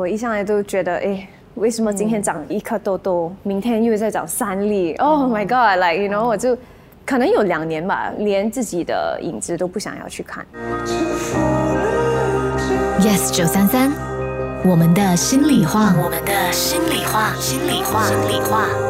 我一上来都觉得，哎，为什么今天长一颗痘痘，明天又在长三粒？Oh my god！Like you know，我就可能有两年吧，连自己的影子都不想要去看。Yes 九三三，我们的心里话，我们的心里话，心里话，心里话。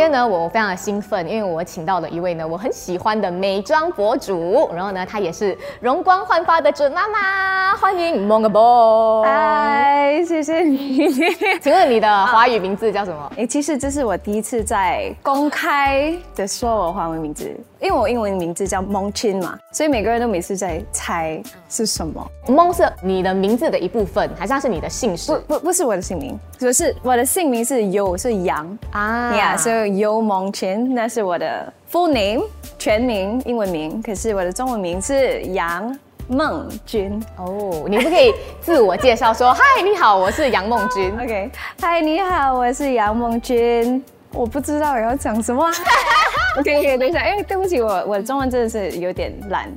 天呢，我非常的兴奋，因为我请到了一位呢我很喜欢的美妆博主，然后呢，她也是容光焕发的准妈妈，欢迎蒙个波。嗨，谢谢你。请问你的华语名字叫什么？哎，其实这是我第一次在公开的说我华文名字。因为我英文名字叫蒙钦嘛，所以每个人都每次在猜是什么。蒙是你的名字的一部分，还是它是你的姓氏？不不不是我的姓名，就是我的姓名是 You，是杨啊。Yeah，所以 You 蒙钦，那是我的 full name 全名英文名。可是我的中文名是杨梦君。哦，你不可以自我介绍说，嗨，你好，我是杨梦君。OK，嗨，你好，我是杨梦君。我不知道我要讲什么。OK，OK，等一下，因为对不起，我我的中文真的是有点烂，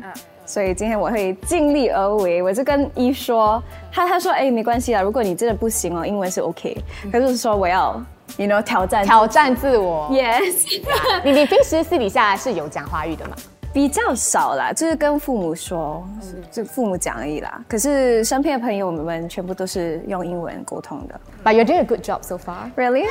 所以今天我会尽力而为。我就跟一说，他他说，哎，没关系啦，如果你真的不行哦，英文是 OK，可是说我要，you know，挑战挑战自我。Yes，你你平时私底下是有讲华语的吗？比较少啦，就是跟父母说，就父母讲而已啦。可是身边的朋友们全部都是用英文沟通的。But you're doing a good job so far. Really?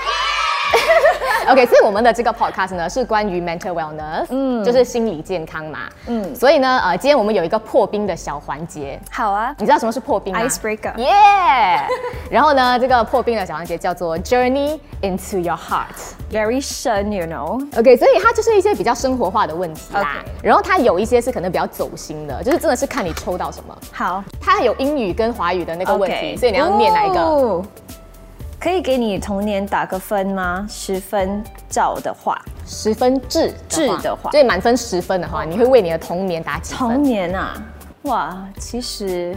OK，所以我们的这个 podcast 呢是关于 mental wellness，嗯，就是心理健康嘛，嗯，所以呢，呃，今天我们有一个破冰的小环节。好啊，你知道什么是破冰吗？Icebreaker。Yeah。然后呢，这个破冰的小环节叫做 Journey into your heart，very 深，you know。OK，所以它就是一些比较生活化的问题啦。然后它有一些是可能比较走心的，就是真的是看你抽到什么。好，它有英语跟华语的那个问题，所以你要念哪一个？可以给你童年打个分吗？十分照的话，十分制制的话，对满分十分的话，你会为你的童年打几分？童年啊，哇，其实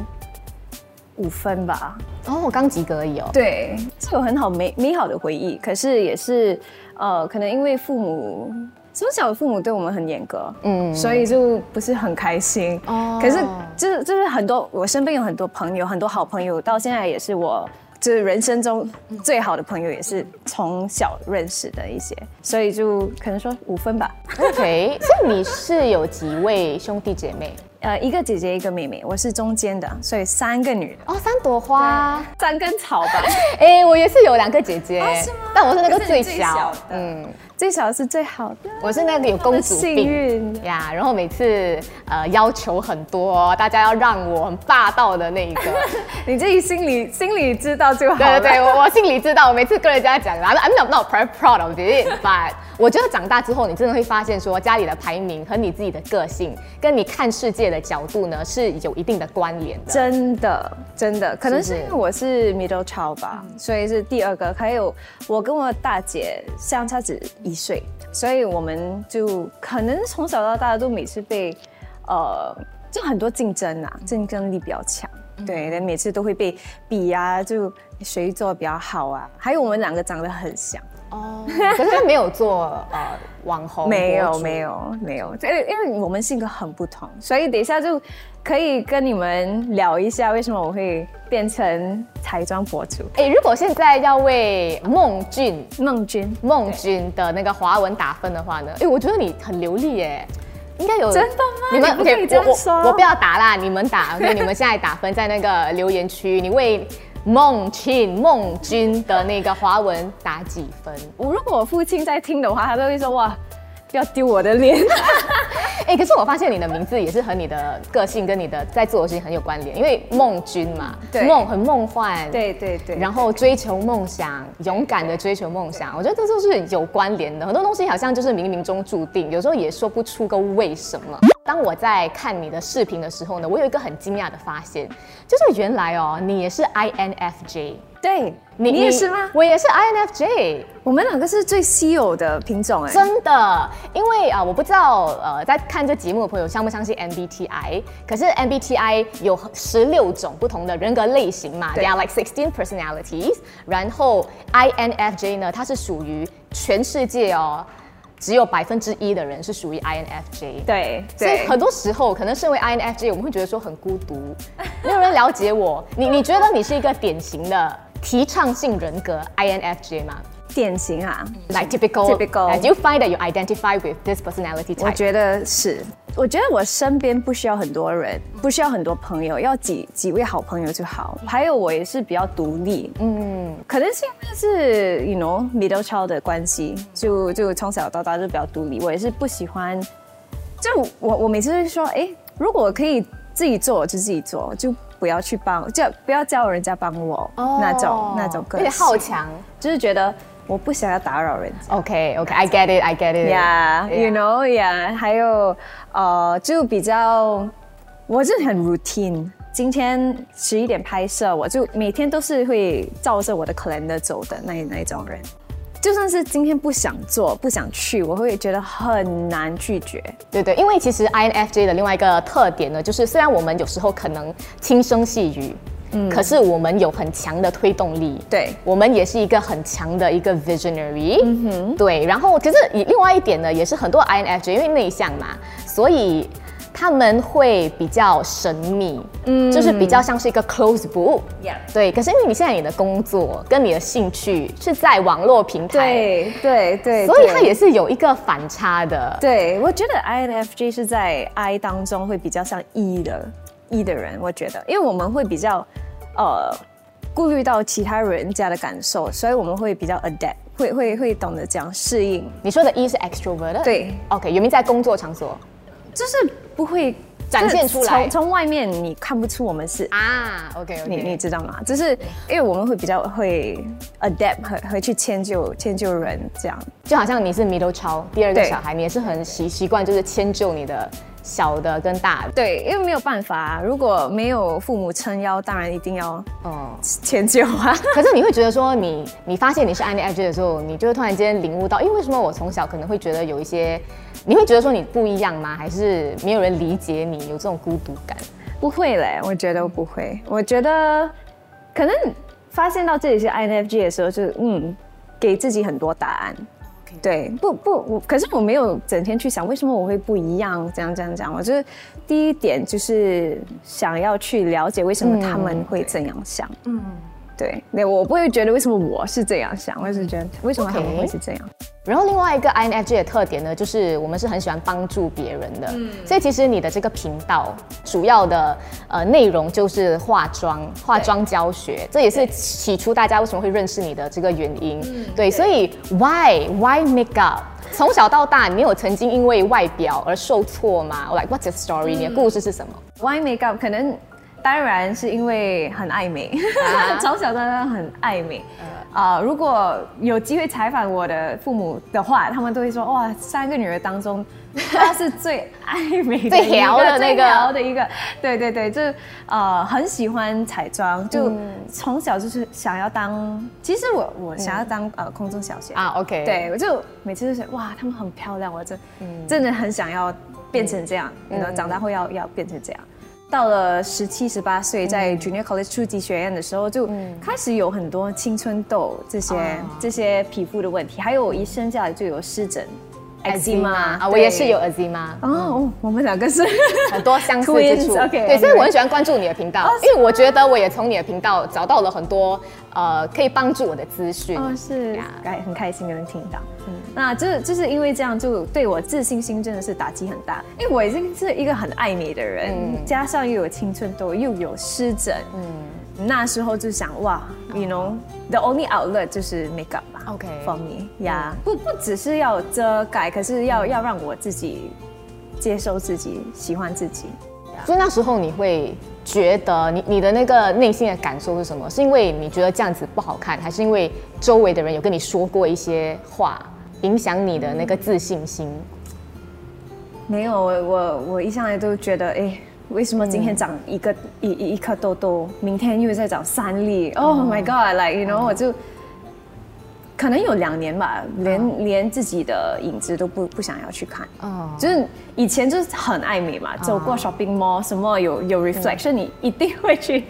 五分吧。哦，我刚及格而已哦。对，是有很好美美好的回忆，可是也是呃，可能因为父母从小父母对我们很严格，嗯，所以就不是很开心。哦，可是就是就是很多我身边有很多朋友，很多好朋友，到现在也是我。就是人生中最好的朋友，也是从小认识的一些，所以就可能说五分吧。OK，所以你是有几位兄弟姐妹？呃，一个姐姐，一个妹妹，我是中间的，所以三个女的。哦，三朵花，三根草吧。哎，我也是有两个姐姐，是吗？但我是那个最小的。嗯。最小是最好的，我是那个有公主病呀，然后每次呃要求很多，大家要让我很霸道的那一个，你自己心里心里知道就好。对对对，我我心里知道，我每次跟人家讲，I'm not not proud of it，but 我觉得长大之后，你真的会发现说家里的排名和你自己的个性，跟你看世界的角度呢是有一定的关联的。真的真的，可能是因为我是 middle child 吧，所以是第二个，还有我跟我大姐相差只。一岁，所以我们就可能从小到大都每次被，呃，就很多竞争啊，竞争力比较强，对，每次都会被比啊，就谁做比较好啊。还有我们两个长得很像哦，可是他没有做呃网红，没有没有没有，因为因为我们性格很不同，所以等一下就。可以跟你们聊一下，为什么我会变成彩妆博主？哎，如果现在要为孟俊、孟君、孟君的那个华文打分的话呢？哎，我觉得你很流利耶，应该有真的吗？你们可以这样说，我不要打啦，你们打，你们现在打分在那个留言区，你为孟庆、孟君的那个华文打几分？我如果我父亲在听的话，他都会说哇。不要丢我的脸！哎，可是我发现你的名字也是和你的个性跟你的在做的事情很有关联，因为孟君嘛，梦很梦幻，对对对，然后追求梦想，勇敢的追求梦想，我觉得这都是有关联的。很多东西好像就是冥冥中注定，有时候也说不出个为什么。当我在看你的视频的时候呢，我有一个很惊讶的发现，就是原来哦，你也是 INFJ。对，你你也是吗？我也是 INFJ，我们两个是最稀有的品种哎，真的，因为啊，我不知道呃，在看这节目的朋友相不相信 MBTI，可是 MBTI 有十六种不同的人格类型嘛，There are like sixteen personalities，然后 INFJ 呢，它是属于全世界哦。只有百分之一的人是属于 INFJ。对所以很多时候，可能身为 INFJ，我们会觉得说很孤独，没有人了解我。你你觉得你是一个典型的提倡性人格 INFJ 吗典型啊，？Like typical. Typical. Uh, Do you find that you identify with this personality 我?觉得是。我觉得我身边不需要很多人，不需要很多朋友，要几几位好朋友就好。还有我也是比较独立，嗯，可能是因为是 you know middle child 的关系，就就从小到大就比较独立。我也是不喜欢，就我我每次会说，哎，如果可以自己做就自己做，就不要去帮，就不要叫人家帮我、那种那种个有点性好强。就是觉得我不想要打扰人家。OK OK，I get it，I get it。Yeah，you know yeah，还有呃，就比较，我是很 routine。今天十一点拍摄，我就每天都是会照着我的 calendar 走的那那一种人。就算是今天不想做、不想去，我会觉得很难拒绝。对对，因为其实 INFJ 的另外一个特点呢，就是虽然我们有时候可能轻声细语，嗯，可是我们有很强的推动力，对。我们也是一个很强的一个 visionary，嗯哼，对，然后其实以另外一点呢，也是很多 INFJ 因为内向嘛，所以。他们会比较神秘，嗯，就是比较像是一个 close book，Yeah 对。可是因为你现在你的工作跟你的兴趣是在网络平台，对对对，所以它也是有一个反差的，对，我觉得 INFJ 是在 I 当中会比较像 E 的 E 的人，我觉得，因为我们会比较呃顾虑到其他人家的感受，所以我们会比较 adapt，会会会懂得这样适应，你说的 E 是 extrovert，对，OK，有没有在工作场所就是不会展现出来从从外面你看不出我们是。啊，OK 你 OK，你知道吗？就是因为我们会比较会 adapt，会会去迁就迁就人这样。就好像你是 middle child，第二个小孩，你也是很习习惯就是迁就你的小的跟大的，对，因为没有办法、啊，如果没有父母撑腰，当然一定要哦。迁就啊。可是你会觉得说你，你发现你是 INFJ 的时候，你就会突然间领悟到，因为为什么我从小可能会觉得有一些，你会觉得说你不一样吗？还是没有人理解你，有这种孤独感？不会嘞，我觉得我不会。我觉得可能发现到自己是 INFJ 的时候，就是嗯，给自己很多答案。对，不不，我可是我没有整天去想为什么我会不一样，这样这样这样。我就是第一点就是想要去了解为什么他们会这样想。嗯，对，那我不会觉得为什么我是这样想，我是觉得为什么他们会是这样。然后另外一个 INFJ 的特点呢，就是我们是很喜欢帮助别人的，嗯所以其实你的这个频道主要的呃内容就是化妆、化妆教学，这也是起初大家为什么会认识你的这个原因。嗯对，所以 why why makeup？从小到大，你有曾经因为外表而受挫吗？Like what's your story？、你的故事是什么？Why makeup？可能当然是因为很爱美，啊 从小到大很爱美。啊、如果有机会采访我的父母的话，他们都会说：哇，三个女儿当中，她是最爱美的最调的那个的一个。对对对，就是呃很喜欢彩妆，就嗯从小就是想要当。其实我我想要当、呃空中小姐啊，OK，，对，我就每次都想，哇，她们很漂亮，我真、真的很想要变成这样，然后、长大后要要变成这样。到了十七、十八岁，在 Junior College 初级学院的时候，就开始有很多青春痘这些、这些皮肤的问题，还有我一生下来就有湿疹、eczema 啊，我也是有 eczema。哦，我们两个是 很多相似之处。对，所以我很喜欢关注你的频道，因为我觉得我也从你的频道找到了很多呃可以帮助我的资讯。哦，是哎很开心能听到。嗯那就是就是因为这样，就对我自信心真的是打击很大。因为我已经是一个很爱美的人，加上又有青春痘，又有湿疹，嗯，那时候就想哇，you know，the only outlet 就是 makeup 吧 OK for me，呀、不不只是要遮盖，可是要、要让我自己接受自己，喜欢自己。所以那时候你会觉得你你的那个内心的感受是什么？是因为你觉得这样子不好看，还是因为周围的人有跟你说过一些话，影响你的那个自信心？没有，我我我一上来都觉得，哎，为什么今天长一个、一一一颗痘痘，明天又再长三粒？Oh my god！like you know，、我就可能有两年吧，连连自己的影子都不不想要去看。哦就是以前就是很爱美嘛，走过 shopping mall 什么有有 reflection，你一定会去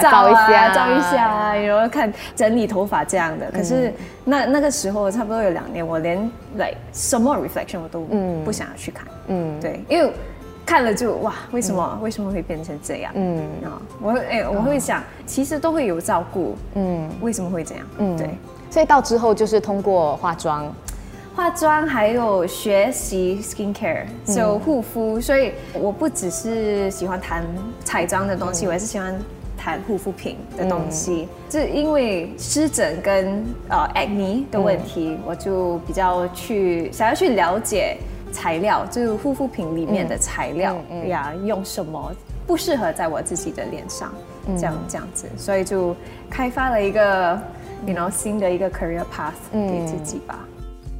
照照一下。照一下啊，然后看整理头发这样的。可是那那个时候差不多有两年，我连 like 什么 reflection 我都不想要去看。嗯，对，因为看了就哇，为什么、为什么会变成这样？嗯。啊，我会哎、我会想，其实都会有照顾，嗯。为什么会这样？嗯。对，所以到之后就是通过化妆，化妆还有学习 skincare，就护肤，所以我不只是喜欢谈彩妆的东西，我也是喜欢谈护肤品的东西。就因为湿疹跟呃 acne 的问题，我就比较去想要去了解材料，就是护肤品里面的材料呀，用什么不适合在我自己的脸上，这样这样子，所以就开发了一个。You know 新的一个 career path 给自己吧。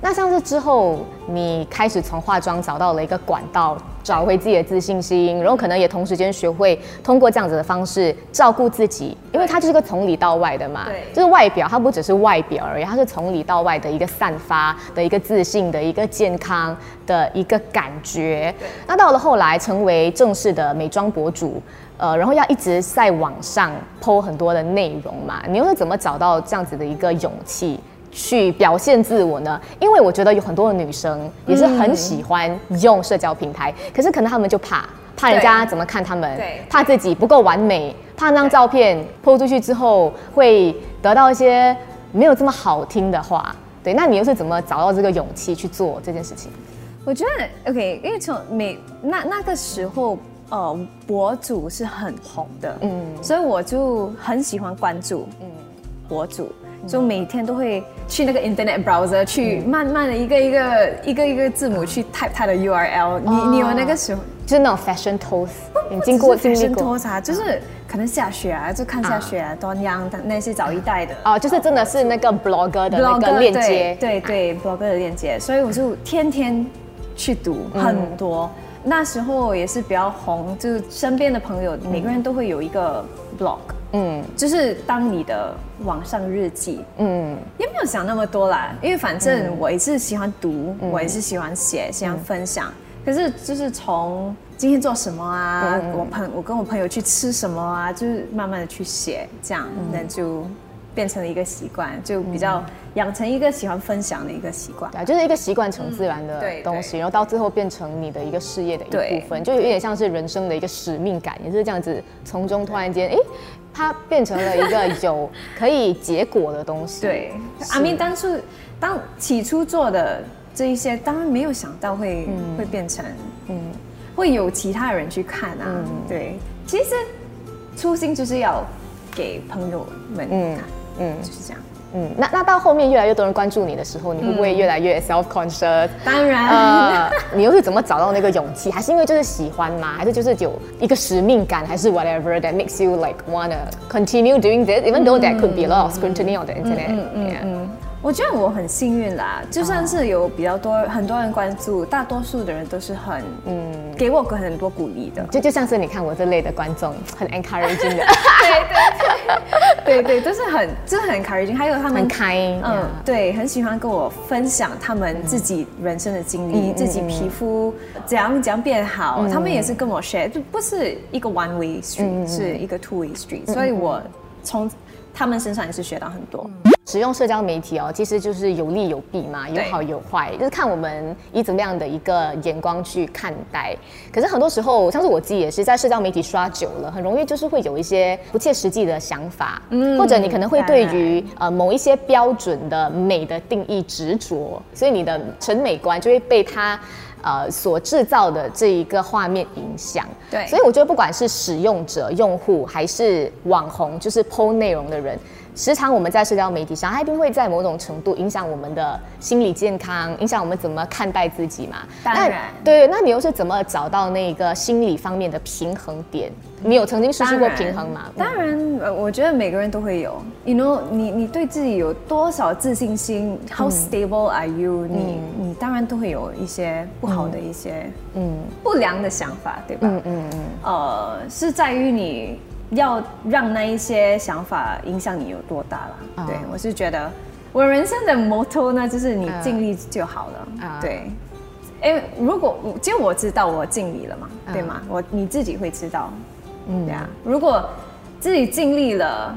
那像是之后你开始从化妆找到了一个管道，找回自己的自信心，然后可能也同时间学会通过这样子的方式照顾自己，因为它就是一个从里到外的嘛，对就是外表它不只是外表而已，它是从里到外的一个散发的一个自信的一个健康的一个感觉。那到了后来成为正式的美妆博主。呃，然后要一直在网上 PO 很多的内容嘛，你又是怎么找到这样子的一个勇气？去表现自我呢？因为我觉得有很多的女生也是很喜欢用社交平台，可是可能她们就怕，怕人家怎么看他们对，怕自己不够完美，怕那张照片 PO 出去之后会得到一些没有这么好听的话。对，那你又是怎么找到这个勇气去做这件事情？我觉得 OK，因为从每那那个时候，呃，博主是很红的，嗯，所以我就很喜欢关注，嗯，博主，就每天都会去那个 Internet browser 去慢慢的一个一个一个一个字母去 type 它的 URL。你你有那个时候？就是那种 fashion toast，你经过经历过。拖啥，就是可能下雪啊，就看下雪啊，端央的那些早一代的。哦，就是真的是那个 blogger 的那个链接，对对对，blogger 的链接，所以我就天天去读很多。那时候也是比较红，就是身边的朋友每个人都会有一个 blog，嗯。就是当你的网上日记。嗯。也没有想那么多啦，因为反正我也是喜欢读，我也是喜欢写，喜欢分享。可是就是从今天做什么啊，我朋我跟我朋友去吃什么啊，就是慢慢的去写，这样那就变成了一个习惯，就比较养成一个喜欢分享的一个习惯。对啊，就是一个习惯成自然的东西，然后到最后变成你的一个事业的一部分，就有点像是人生的一个使命感，也是这样子，从中突然间，哎，它变成了一个有可以结果的东西。对，阿明当初当起初做的这一些，当然没有想到会、会变成，嗯，会有其他人去看啊。对，其实初心就是要给朋友们看，嗯，就是这样。嗯，那那到后面越来越多人关注你的时候，你会不会越来越 self conscious？当然，呃，你又是怎么找到那个勇气？还是因为就是喜欢吗？还是就是有一个使命感，还是 whatever that makes you like wanna continue doing this, even though that could be a lot of scrutiny on the internet? Yeah. 我觉得我很幸运啦，就算是有比较多很多人关注，大多数的人都是很嗯给我很多鼓励的。就就像是你看我这类的观众，很 encouraging 的，对对对，都是很就是很 encouraging，还有他们很开，嗯嗯，，对，很喜欢跟我分享他们自己人生的经历，自己皮肤怎样怎样变好，他们也是跟我 share，就不是一个 one way street，、是一个 two way street，、所以我从他们身上也是学到很多。使用社交媒体哦，其实就是有利有弊嘛，有好有坏，就是看我们以怎么样的一个眼光去看待。可是很多时候，像是我自己也是在社交媒体刷久了，很容易就是会有一些不切实际的想法，嗯或者你可能会对于呃某一些标准的美的定义执着，所以你的审美观就会被它。呃，所制造的这一个画面影响，对所以我觉得不管是使用者、用户，还是网红，就是 PO 内容的人，时常我们在社交媒体上，它一定会在某种程度影响我们的心理健康，影响我们怎么看待自己嘛。那当然对，那你又是怎么找到那个心理方面的平衡点？你有曾经失去过平衡吗？当然，呃我觉得每个人都会有。You know，你你对自己有多少自信心？How stable are you？、你你当然都会有一些不好的一些嗯不良的想法，对吧？嗯嗯嗯，呃，是在于你要让那一些想法影响你有多大啦。啊对我是觉得，我人生的 motto 呢，就是你尽力就好了。啊对，因为如果我就我知道我尽力了嘛，嗯。对吗？我你自己会知道，嗯，对啊。如果自己尽力了，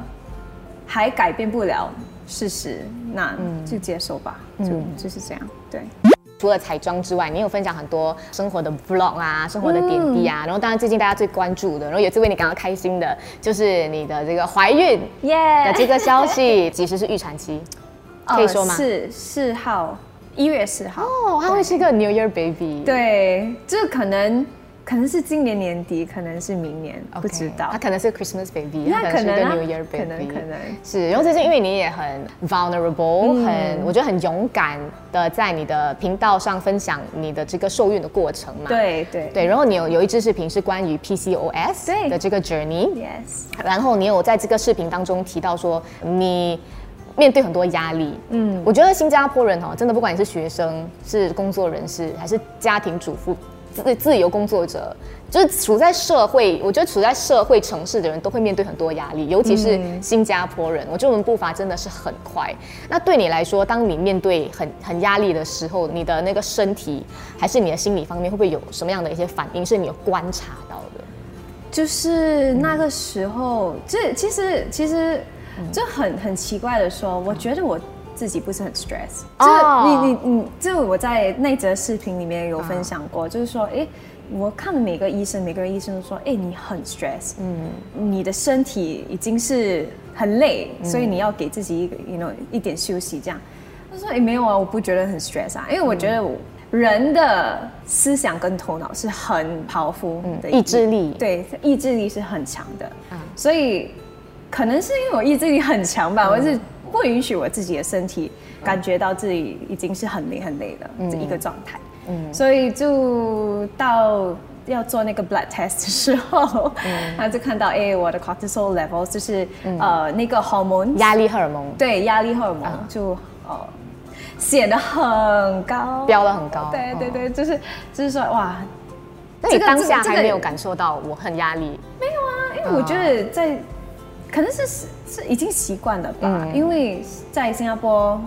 还改变不了事实，那就接受吧，就就是这样。对，除了彩妆之外，你有分享很多生活的 vlog 啊，生活的点滴啊。然后当然最近大家最关注的，然后也最为你感到开心的，就是你的这个怀孕耶的这个消息，其实是预产期，可以说吗？是四号，一月四号。哦，它会是一个 New Year baby。对，这可能可能是今年年底，可能是明年不知道它。可能是 Christmas baby，那可能是 New Year baby，可能可能是。然后最近因为你也很 vulnerable，、很我觉得很勇敢的在你的频道上分享你的这个受孕的过程嘛。对对对，然后你有有一支视频是关于 PCOS 对的这个 journey，，yes，然后你有在这个视频当中提到说你。面对很多压力，嗯，我觉得新加坡人哈，真的不管你是学生、是工作人士，还是家庭主妇、自自由工作者，就是处在社会，我觉得处在社会城市的人都会面对很多压力，尤其是新加坡人，我觉得我们步伐真的是很快。那对你来说，当你面对很很压力的时候，你的那个身体还是你的心理方面，会不会有什么样的一些反应是你有观察到的？就是那个时候，这其实其实就很很奇怪的说，我觉得我自己不是很 stress。哦。就是你你你，就我在那则视频里面有分享过，就是说，哎。我看了每个医生，每个医生都说，哎，你很 stress，嗯，你的身体已经是很累，所以你要给自己一个，you know，一点休息这样。他说，哎，没有啊，我不觉得很 stress 啊，因为我觉得我人的思想跟头脑是很 powerful 的意志力。对，意志力是很强的，所以可能是因为我意志力很强吧，我是不允许我自己的身体感觉到自己已经是很累很累的这一个状态，所以就到。要做那个 blood test 的时候，他就看到，哎，我的 cortisol level 就是、呃那个 hormone 压力荷尔蒙。对压力荷尔蒙就呃显得很高，飙得很高。对对对，就是就是说哇，那你这个当下这个还没有感受到我很压力？没有啊因为我觉得在，可能是是是已经习惯了吧，因为在新加坡，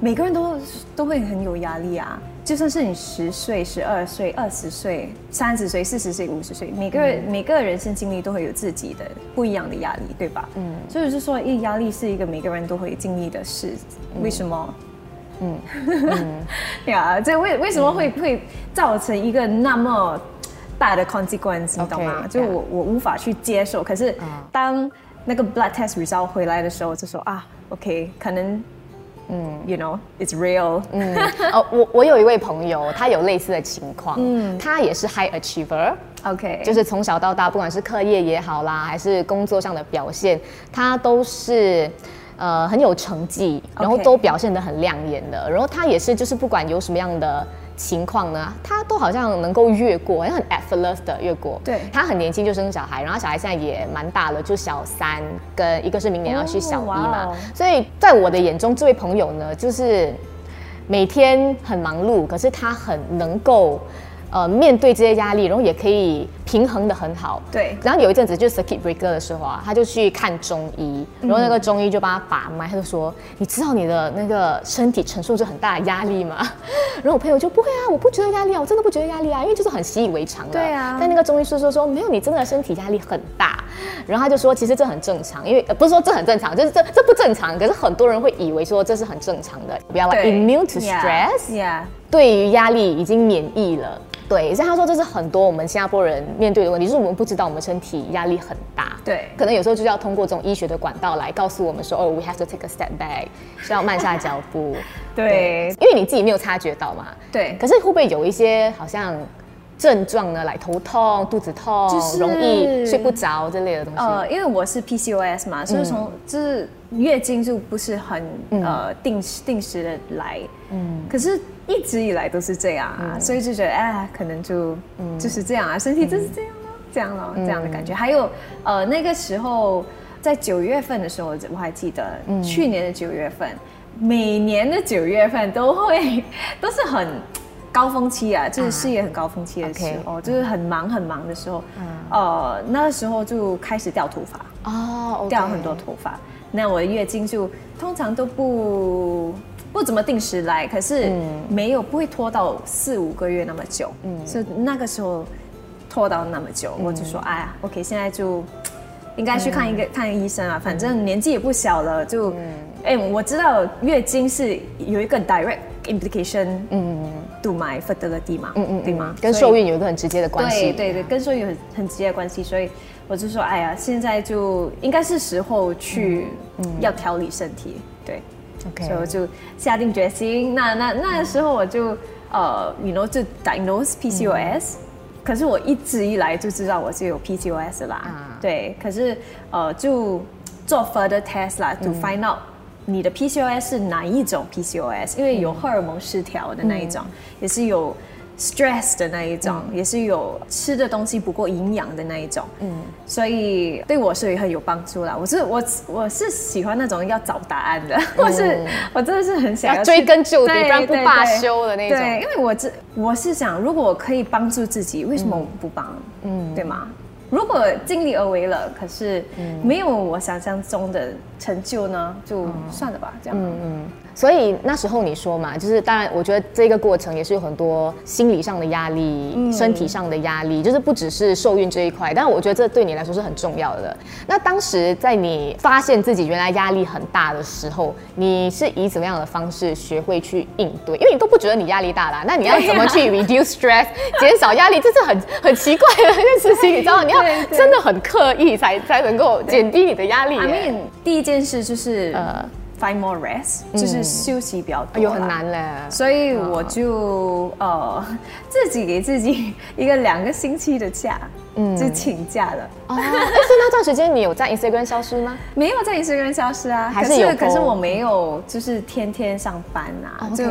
每个人都都会很有压力啊。就算是你十岁、十二岁、二十岁、三十岁、四十岁、五十岁，每个人、每个人生经历都会有自己的不一样的压力，对吧？嗯，所以是说，压力是一个每个人都会经历的事，为什么？嗯，呀，这为为什么会会造成一个那么大的 consequence，你懂吗？就我我无法去接受。可是当那个 blood test result 回来的时候，就说啊，OK，可能，嗯，you know，it's real，嗯，哦，我我有一位朋友，他有类似的情况，嗯，他也是 high achiever，OK，就是从小到大，不管是课业也好啦，还是工作上的表现，他都是。呃，很有成绩，然后都表现得很亮眼的。然后他也是，就是不管有什么样的情况呢，他都好像能够越过，好像很 effortless 的越过。对他很年轻就生小孩，然后小孩现在也蛮大了，就小三，跟一个是明年要去小一哦嘛。哦所以在我的眼中，这位朋友呢，就是每天很忙碌，可是他很能够。呃，面对这些压力，然后也可以平衡的很好。对然后有一阵子就 circuit breaker 的时候啊，他就去看中医，然后那嗯个中医就帮他把脉，他就说：“你知道你的那个身体承受着很大的压力吗？” 然后我朋友就不会啊，我不觉得压力啊，我真的不觉得压力啊，因为就是很习以为常了。对啊但那个中医师说说没有，你真的身体压力很大。然后他就说，其实这很正常，因为、呃、不是说这很正常，就是这这不正常，可是很多人会以为说这是很正常的，不要 like 对 immune to stress。，Yeah，对于压力已经免疫了。对，所以他说这是很多我们新加坡人面对的问题，就是我们不知道我们身体压力很大。对可能有时候就是要通过这种医学的管道来告诉我们说，哦，we have to take a step back，是要慢下脚步。对因为你自己没有察觉到嘛。对可是会不会有一些好像症状呢，来头痛、肚子痛、就是容易睡不着这类的东西？呃，因为我是 PCOS 嘛，所以从就是月经就不是很呃定时定时的来，嗯，可是一直以来都是这样啊，所以就觉得哎，可能就就是这样啊，身体就是这样咯，这样咯，这样的感觉。还有呃那个时候在九月份的时候，我还记得？去年的九月份，每年的九月份都会 都是很。高峰期啊，就是事业很高峰期的时候，就是很忙很忙的时候，呃，那时候就开始掉头发，哦掉很多头发。那我的月经就通常都不不怎么定时来，可是没有不会拖到四五个月那么久，嗯，所以那个时候拖到那么久，我就说，哎呀，OK，现在就应该去看一个看医生啊，反正年纪也不小了，就，哎，我知道月经是有一个 direct implication，嗯，to my fertility 嘛，嗯嗯，对吗？跟受孕有一个很直接的关系，对对对，跟受孕很很直接的关系，所以我就说，哎呀，现在就应该是时候去要调理身体，对，OK，。所以我就下定决心，那那那个时候我就呃，you know 就 diagnose PCOS，可是我一直以来就知道我是有 PCOS 啦，对，可是呃就做 further test 啦，to find out 你的 PCOS 是哪一种 PCOS，因为有荷尔蒙失调的那一种，也是有。Stress 的那一种，也是有吃的东西不够营养的那一种，嗯，所以对我是很有帮助啦。我是我我是喜欢那种要找答案的，我是我真的是很想要追根究底，不然不罢休的那种。对，因为我这我是想，如果我可以帮助自己，为什么我不帮？嗯，对吗？如果尽力而为了，可是没有我想象中的成就呢，就算了吧，这样。嗯嗯。所以那时候你说嘛，就是当然，我觉得这个过程也是有很多心理上的压力、身体上的压力，就是不只是受孕这一块。但我觉得这对你来说是很重要的。那当时在你发现自己原来压力很大的时候，你是以怎么样的方式学会去应对？因为你都不觉得你压力大啦，那你要怎么去 reduce stress，减少压力？这是很很奇怪的一件事情，你知道？你要 真的很刻意才才能够减低你的压力。第一件事就是呃。Find more rest，就是休息比较多，有很难嘞。所以我就呃自己给自己一个两个星期的假。嗯，就请假了。哦，哎，是那段时间你有在 Instagram 消失吗？没有在 Instagram 消失啊，还是有。可是我没有，就是天天上班啊，就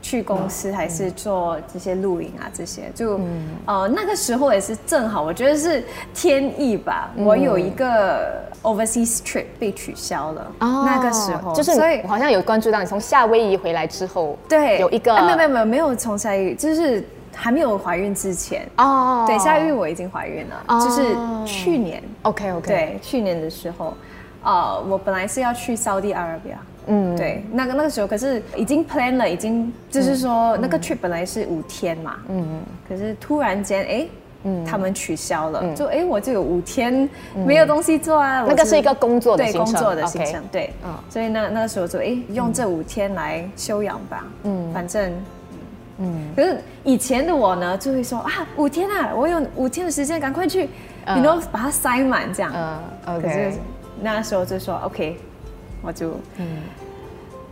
去公司还是做这些录影啊，这些就呃那个时候也是正好，我觉得是天意吧。我有一个 overseas trip 被取消了，哦那个时候就是所以我好像有关注到你从夏威夷回来之后，对，有一个没有没有没有没有从夏威夷，就是。还没有怀孕之前。哦，对，夏孕我已经怀孕了，就是去年，OK OK，对，去年的时候，呃，我本来是要去沙地阿拉伯，嗯，对，那个那个时候可是已经 plan 了，已经就是说那个 trip 本来是五天嘛，嗯。嗯，可是突然间哎，嗯，他们取消了，就哎我就有五天没有东西做啊，那个是一个工作的行程，工作的行程，对，嗯，所以那那个时候就哎用这五天来休养吧，嗯，反正。嗯，可是以前的我呢，就会说啊，五天啊，我有五天的时间，赶快去，你都把它塞满这样。嗯，可是那时候就说 OK，我就嗯。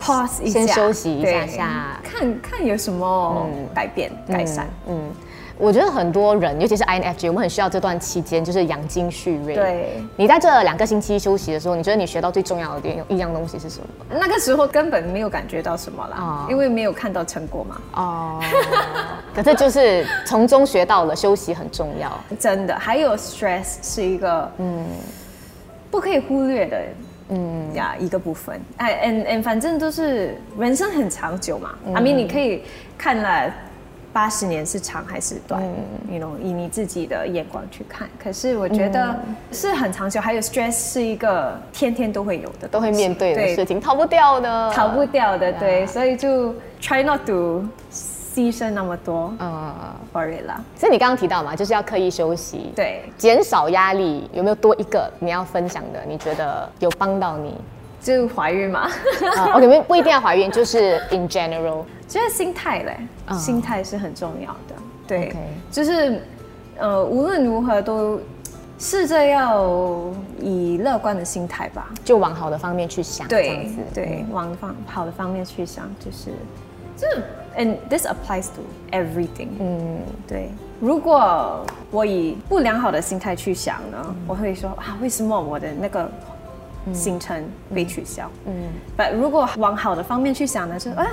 pause 一下，先休息一下下，看看有什么改变改善。嗯。我觉得很多人，尤其是 INFJ，我们很需要这段期间，就是养精蓄锐。对，你在这两个星期休息的时候，你觉得你学到最重要的点一样东西是什么？那个时候根本没有感觉到什么啦，因为没有看到成果嘛。哦，可是就是从中学到了休息很重要，真的。还有 stress 是一个嗯不可以忽略的嗯呀一个部分。哎，and and 反正都是人生很长久嘛。阿明，你可以看了。八十年是长还是短？你 know 以你自己的眼光去看。可是我觉得是很长久。还有 stress 是一个天天都会有的，都会面对的事情，逃不掉的，逃不掉的。对，所以就 try not to 牺牲那么多。嗯，worry 啦。所以你刚刚提到嘛，就是要刻意休息，对，减少压力。有没有多一个你要分享的？你觉得有帮到你？就怀孕嘛？OK，不不一定要怀孕，就是 in general，觉得心态嘞，心态是很重要的。对，就是呃，无论如何都试着要以乐观的心态吧，就往好的方面去想。对，对，往方好的方面去想，就是就是 and this applies to everything。嗯，对。如果我以不良好的心态去想呢，我会说啊，为什么我的那个。行程被取消，嗯，但如果往好的方面去想呢，就哎，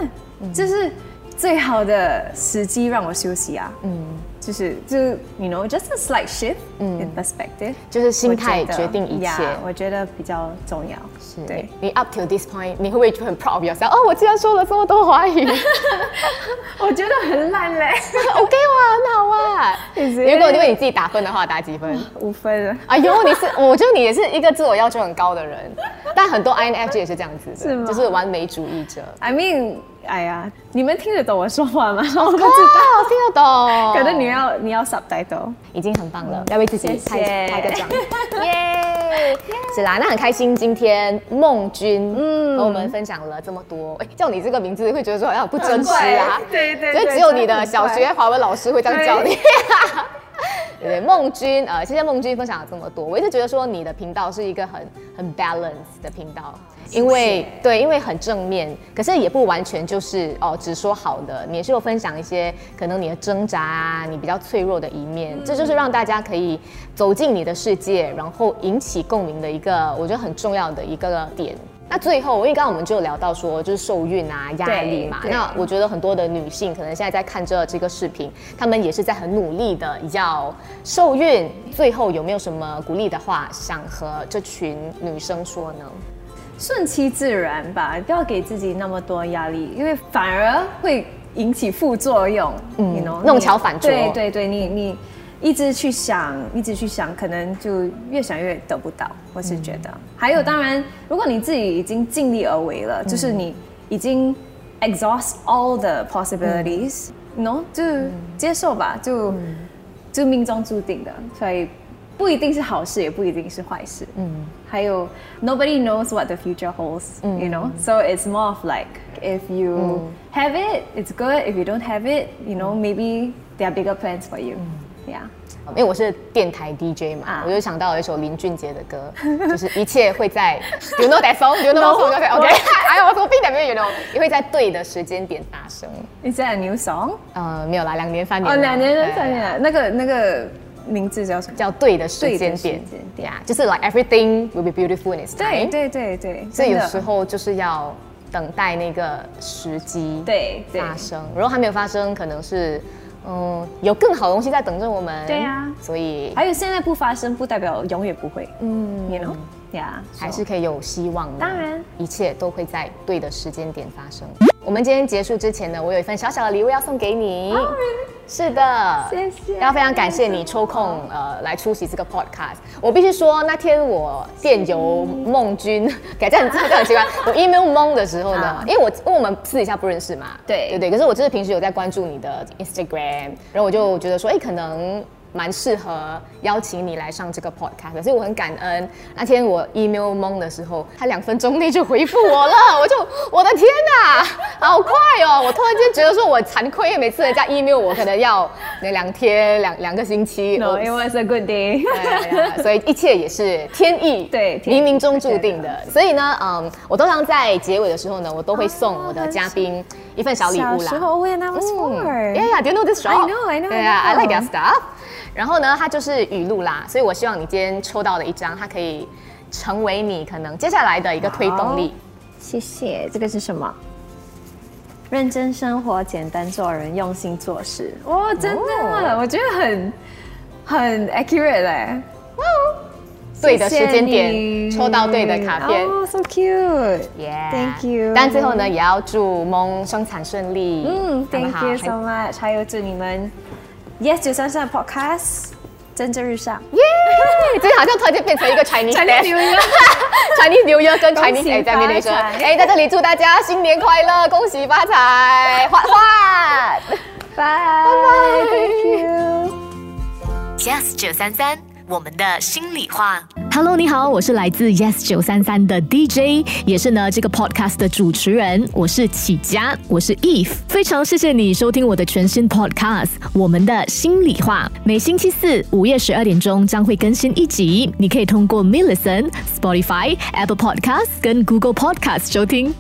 这是最好的时机让我休息啊，嗯，就是就 you know just a slight shift in perspective，就是心态决定一切，我觉得比较重要。是，对你 up to this point，你会不会就很 proud yourself？哦，我竟然说了这么多华语，我觉得很烂嘞。OK 哇，很好啊。如果因为你自己打分的话，打几分？五分。哎呦，你是，我觉得你也是一个自我要求很高的人，但很多 INFJ 也是这样子的，是就是完美主义者。I mean，哎呀，你们听得懂我说话吗？我不知道，哦，听得懂，可能你要你要 subtitle。已经很棒了，要为自己拍拍个掌，耶！是啦，那很开心，今天孟君嗯和我们分享了这么多。哎，叫你这个名字会觉得说好像不真实啊，对对所以只有你的小学华文老师会这样叫你。对对，孟君，呃，谢谢孟君分享了这么多。我一直觉得说你的频道是一个很很 balance 的频道，因为对，因为很正面，可是也不完全就是哦只说好的，你也是有分享一些可能你的挣扎啊，你比较脆弱的一面，这就是让大家可以走进你的世界，然后引起共鸣的一个我觉得很重要的一个点。那最后，因为刚刚我们就有聊到说，就是受孕啊、压力嘛。那我觉得很多的女性可能现在在看这这个视频，她们也是在很努力的要受孕。最后有没有什么鼓励的话想和这群女生说呢？顺其自然吧，不要给自己那么多压力，因为反而会引起副作用。嗯弄巧反拙。对对对，你你一直去想，一直去想，可能就越想越得不到。我是觉得，还有当然，如果你自己已经尽力而为了，就是你已经 exhaust all the possibilities，你 know，就接受吧，就就命中注定的，所以不一定是好事，也不一定是坏事。嗯，还有 nobody knows what the future holds, you know. So it's more of like if you have it, it's good. If you don't have it, you know, maybe there are bigger plans for you. Yeah. 因为我是电台 DJ 嘛，啊我就想到有一首林俊杰的歌，就是一切会在 You know that song? You know that song? OK OK。哎呀，我我并没有 You know，也会在对的时间点发生。Is that a new song? 呃，没有啦，两年三年哦，两年三年了，那个那个名字叫什么？叫对的时间点间，点呀，就是 like everything will be beautiful in its 对 time。对对对，所以有时候就是要等待那个时机对对发生，如果还没有发生，可能是嗯有更好的东西在等着我们。对啊所以还有现在不发生，不代表永远不会。嗯，you know，呀，还是可以有希望的。当然，一切都会在对的时间点发生。我们今天结束之前呢，我有一份小小的礼物要送给你。是的，谢谢要非常感谢你抽空呃来出席这个 podcast。我必须说，那天我电邮孟君，改这样这样很奇怪。我 email 蒙的时候呢啊，因为我因为我们私底下不认识嘛，对对对。可是我就是平时有在关注你的 Instagram，然后我就觉得说，哎，可能。蛮适合邀请你来上这个 podcast，所以我很感恩。那天我 email 蒙的时候，他两分钟内就回复我了，我就我的天哪，好快哦！我突然间觉得说我惭愧，每次人家 email 我可能要那两天、两两个星期。No, 我 it was a good day. 对呀，所以一切也是天意，对冥冥中注定的。所以呢，嗯，我通常在结尾的时候呢，我都会送我的嘉宾一份小礼物啦。小时候 when I was 嗯 four. Yeah, yeah, do you know this shop? I know, I know, 对啊 I，I like their stuff. 然后呢，它就是语录啦，所以我希望你今天抽到的一张，它可以成为你可能接下来的一个推动力。谢谢。这个是什么？认真生活，简单做人，用心做事。哇，真的，哦我觉得很很 accurate 哎。对的时间点抽到对的卡片。哦、s o cute。Yeah, Thank you 但最后呢，也要祝梦生产顺利。嗯，Thank you so much。还有祝你们 Yes 九三三 Podcast 蒸蒸日上。耶！这好像突然间变成一个 Chinese Chinese New Year Chinese New Year 跟 Chinese 喜 examination。哎，在这里祝大家新年快乐，恭喜发财，发发。拜拜，Thank you。Yes 九三三，我们的心里话。Hello，你好，我是来自 Yes 九三三的 DJ，也是呢这个 podcast 的主持人，我是启佳，我是 Eve，非常谢谢你收听我的全新 podcast《我们的心里话》，每星期四午夜十二点钟将会更新一集，你可以通过 m i l l i c e n Spotify、Apple Podcast 跟 Google Podcast 收听。